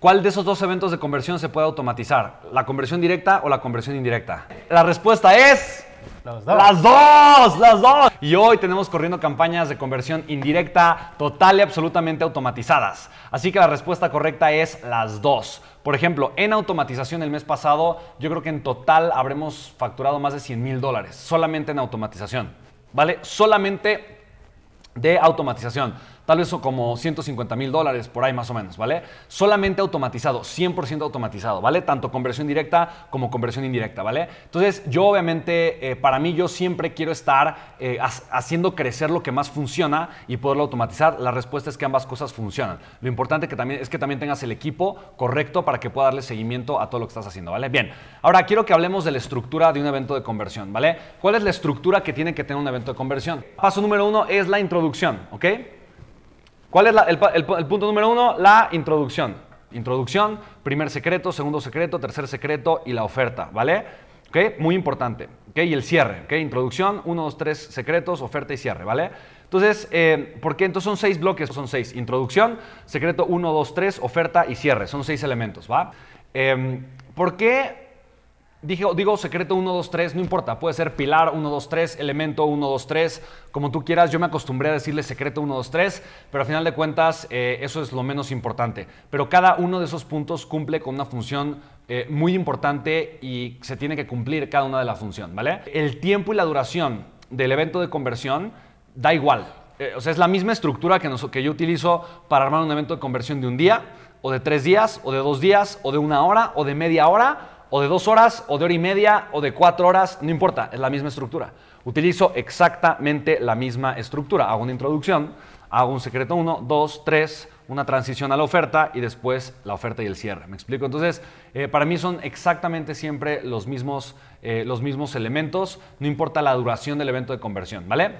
¿Cuál de esos dos eventos de conversión se puede automatizar? ¿La conversión directa o la conversión indirecta? La respuesta es... Dos. Las dos, las dos. Y hoy tenemos corriendo campañas de conversión indirecta total y absolutamente automatizadas. Así que la respuesta correcta es las dos. Por ejemplo, en automatización el mes pasado, yo creo que en total habremos facturado más de 100 mil dólares, solamente en automatización. ¿Vale? Solamente de automatización. Tal vez como 150 mil dólares por ahí más o menos, ¿vale? Solamente automatizado, 100% automatizado, ¿vale? Tanto conversión directa como conversión indirecta, ¿vale? Entonces yo obviamente, eh, para mí yo siempre quiero estar eh, haciendo crecer lo que más funciona y poderlo automatizar. La respuesta es que ambas cosas funcionan. Lo importante que también, es que también tengas el equipo correcto para que pueda darle seguimiento a todo lo que estás haciendo, ¿vale? Bien, ahora quiero que hablemos de la estructura de un evento de conversión, ¿vale? ¿Cuál es la estructura que tiene que tener un evento de conversión? Paso número uno es la introducción, ¿ok? ¿Cuál es el, punto número uno? La introducción. Introducción, primer secreto, segundo secreto, tercer secreto y la oferta, ¿vale? ¿Ok? Muy importante. ¿Ok? Y el cierre, ¿ok? Introducción, uno, dos, tres secretos, oferta y cierre, ¿vale? Entonces, eh, ¿por qué? Entonces son seis bloques, son seis. Introducción, secreto uno, dos, tres, oferta y cierre. Son seis elementos, ¿va? Eh, ¿Por qué Digo, digo secreto 1, 2, 3, no importa, puede ser pilar 1, 2, 3, elemento 1, 2, 3, como tú quieras. Yo me acostumbré a decirle secreto 1, 2, 3, pero al final de cuentas eh, eso es lo menos importante. Pero cada uno de esos puntos cumple con una función eh, muy importante y se tiene que cumplir cada una de la función, ¿vale? El tiempo y la duración del evento de conversión da igual. Eh, o sea, es la misma estructura que, que yo utilizo para armar un evento de conversión de un día, o de tres días, o de dos días, o de una hora, o de media hora o de dos horas, o de hora y media, o de cuatro horas, no importa, es la misma estructura. Utilizo exactamente la misma estructura. Hago una introducción, hago un secreto 1, 2, 3, una transición a la oferta y después la oferta y el cierre. ¿Me explico? Entonces, eh, para mí son exactamente siempre los mismos, eh, los mismos elementos, no importa la duración del evento de conversión, ¿vale?